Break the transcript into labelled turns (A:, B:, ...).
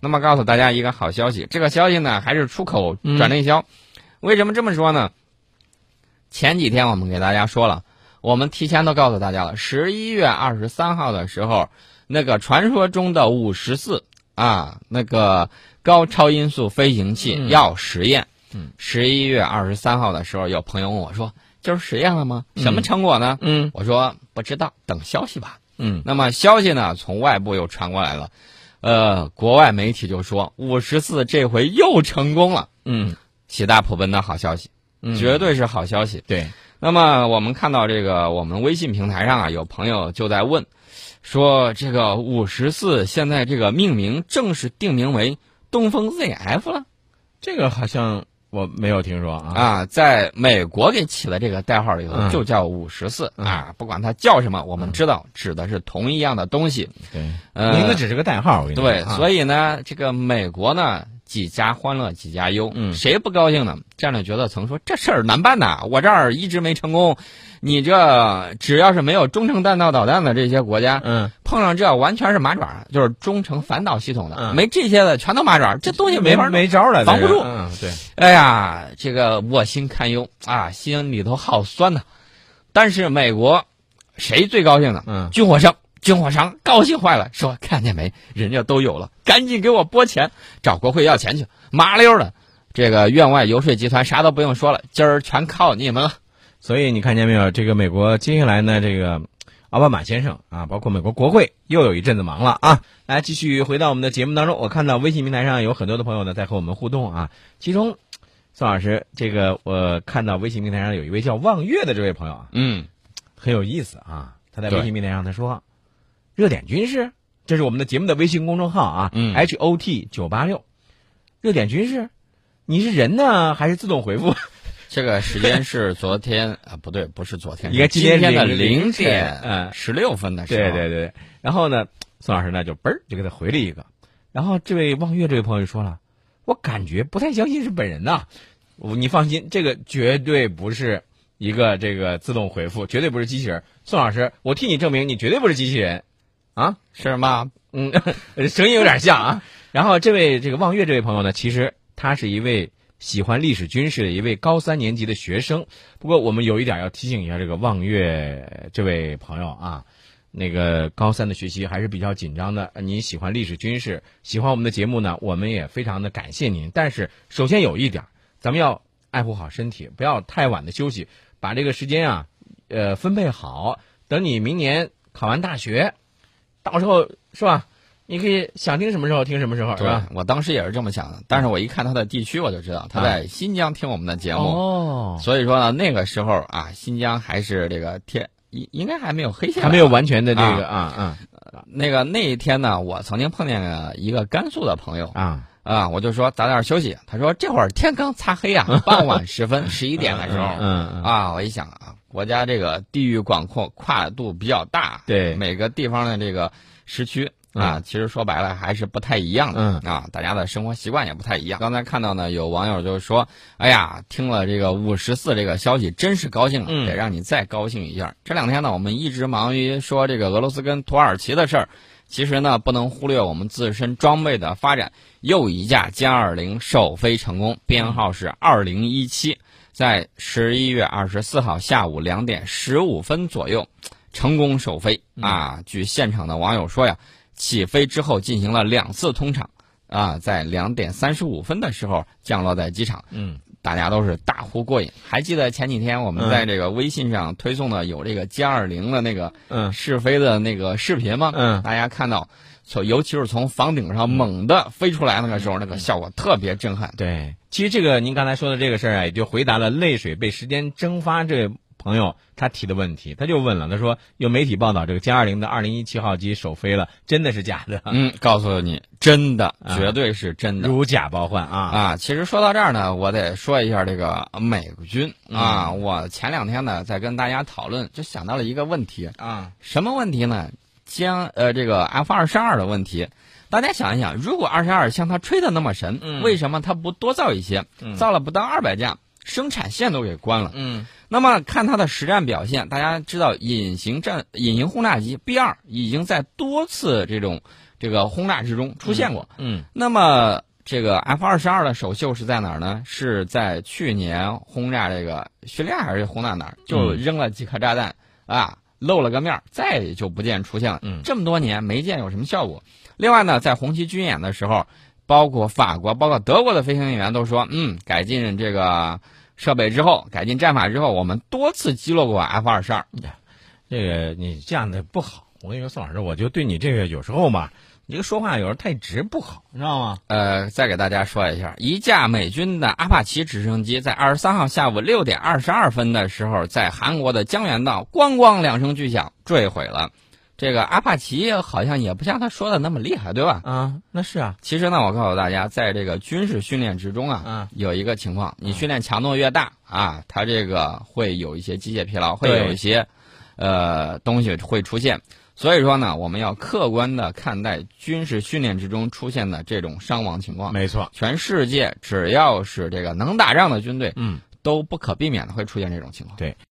A: 那么告诉大家一个好消息，这个消息呢还是出口转内销。为什么这么说呢？前几天我们给大家说了，我们提前都告诉大家了，十一月二十三号的时候，那个传说中的五十四啊，那个高超音速飞行器要实验。
B: 嗯，
A: 十一月二十三号的时候，有朋友问我说：“就是实验了吗？什么成果呢？”
B: 嗯，
A: 我说不知道，等消息吧。
B: 嗯，
A: 那么消息呢，从外部又传过来了，呃，国外媒体就说五十四这回又成功了。
B: 嗯，
A: 喜大普奔的好消息，绝对是好消息。
B: 对。
A: 那么我们看到这个，我们微信平台上啊，有朋友就在问，说这个五十四现在这个命名正式定名为东风 ZF 了，
B: 这个好像。我没有听说啊。
A: 啊，在美国给起的这个代号里头就叫五十四啊，不管它叫什么，我们知道指的是同一样的东西。
B: 对，
A: 名
B: 字只是个代号。
A: 对，所以呢，这个美国呢几家欢乐几家忧，
B: 嗯，
A: 谁不高兴呢？战略决策层说这事儿难办呐，我这儿一直没成功。你这只要是没有中程弹道导弹的这些国家，
B: 嗯，
A: 碰上这完全是马爪，就是中程反导系统的，没这些的全都马爪，这东西
B: 没
A: 法
B: 没招了，
A: 防不住。
B: 嗯，对。
A: 哎呀，这个我心堪忧啊，心里头好酸呐。但是美国谁最高兴呢？
B: 嗯，
A: 军火商，军火商高兴坏了，说看见没，人家都有了，赶紧给我拨钱，找国会要钱去，麻溜的。这个院外游说集团啥都不用说了，今儿全靠你们了。
B: 所以你看见没有？这个美国接下来呢，这个奥巴马先生啊，包括美国国会又有一阵子忙了啊。来，继续回到我们的节目当中。我看到微信平台上有很多的朋友呢在和我们互动啊。其中，宋老师，这个我看到微信平台上有一位叫望月的这位朋友啊，
A: 嗯，
B: 很有意思啊。他在微信平台上他说：“热点军事，这是我们的节目的微信公众号啊，
A: 嗯
B: ，H O T 九八六，热点军事，你是人呢还是自动回复？”
A: 这个时间是昨天啊，不对，不是昨天，
B: 应该
A: 今
B: 天
A: 的
B: 零
A: 点，
B: 嗯，
A: 十六分的时
B: 候。对对对。然后呢，宋老师呢就嘣儿就给他回了一个。然后这位望月这位朋友就说了：“我感觉不太相信是本人呐。”你放心，这个绝对不是一个这个自动回复，绝对不是机器人。宋老师，我替你证明，你绝对不是机器人，啊，
A: 是吗？
B: 嗯，声音有点像啊。然后这位这个望月这位朋友呢，其实他是一位。喜欢历史军事的一位高三年级的学生，不过我们有一点要提醒一下这个望月这位朋友啊，那个高三的学习还是比较紧张的。您喜欢历史军事，喜欢我们的节目呢，我们也非常的感谢您。但是首先有一点，咱们要爱护好身体，不要太晚的休息，把这个时间啊，呃，分配好。等你明年考完大学，到时候是吧？你可以想听什么时候听什么时候，是吧？
A: 我当时也是这么想的，但是我一看他的地区，我就知道他在新疆听我们的节目。
B: 哦，
A: 所以说呢，那个时候啊，新疆还是这个天应应该还没有黑下来，
B: 还没有完全的这个啊啊。
A: 那个那一天呢，我曾经碰见了一个甘肃的朋友
B: 啊
A: 啊，我就说早点休息。他说这会儿天刚擦黑啊，傍晚时分十一点的时候，
B: 嗯
A: 啊，我一想啊，国家这个地域广阔，跨度比较大，
B: 对
A: 每个地方的这个时区。啊，其实说白了还是不太一样的。
B: 嗯
A: 啊，大家的生活习惯也不太一样。刚才看到呢，有网友就是说，哎呀，听了这个五十四这个消息，真是高兴了，得让你再高兴一下。这两天呢，我们一直忙于说这个俄罗斯跟土耳其的事儿，其实呢，不能忽略我们自身装备的发展。又一架歼二零首飞成功，编号是二零一七，在十一月二十四号下午两点十五分左右，成功首飞啊！据现场的网友说呀。起飞之后进行了两次通场，啊，在两点三十五分的时候降落在机场，
B: 嗯，
A: 大家都是大呼过瘾。还记得前几天我们在这个微信上推送的有这个歼二零的那个
B: 嗯
A: 试飞的那个视频吗？
B: 嗯，
A: 大家看到，从尤其是从房顶上猛地飞出来那个时候，那个效果特别震撼。
B: 对，其实这个您刚才说的这个事儿啊，也就回答了泪水被时间蒸发这位。朋友他提的问题，他就问了，他说有媒体报道这个歼二零的二零一七号机首飞了，真的是假的？
A: 嗯，告诉你，真的，绝对是真的，
B: 如假包换啊
A: 啊！其实说到这儿呢，我得说一下这个美军啊，我前两天呢在跟大家讨论，就想到了一个问题
B: 啊，
A: 什么问题呢？将呃这个 F 二十二的问题，大家想一想，如果二十二像他吹的那么神，为什么他不多造一些？造了不到二百架。生产线都给关了。
B: 嗯，
A: 那么看它的实战表现，大家知道隐形战隐形轰炸机 B 二已经在多次这种这个轰炸之中出现过。
B: 嗯，
A: 那么这个 F 二十二的首秀是在哪儿呢？是在去年轰炸这个叙利亚还是轰炸哪儿？就扔了几颗炸弹啊，露了个面儿，再也就不见出现了。
B: 嗯，
A: 这么多年没见有什么效果。另外呢，在红旗军演的时候，包括法国、包括德国的飞行员员都说，嗯，改进这个设备之后，改进战法之后，我们多次击落过 F 二十二。
B: 这个你这样的不好。我跟你说，宋老师，我就对你这个有时候嘛，你这个说话有时候太直不好，你知道吗？
A: 呃，再给大家说一下，一架美军的阿帕奇直升机在二十三号下午六点二十二分的时候，在韩国的江原道咣咣两声巨响坠毁了。这个阿帕奇好像也不像他说的那么厉害，对吧？
B: 啊，那是啊。
A: 其实呢，我告诉大家，在这个军事训练之中啊，
B: 嗯，
A: 有一个情况，你训练强度越大啊，它这个会有一些机械疲劳，会有一些呃东西会出现。所以说呢，我们要客观的看待军事训练之中出现的这种伤亡情况。
B: 没错，
A: 全世界只要是这个能打仗的军队，
B: 嗯，
A: 都不可避免的会出现这种情况。
B: 对。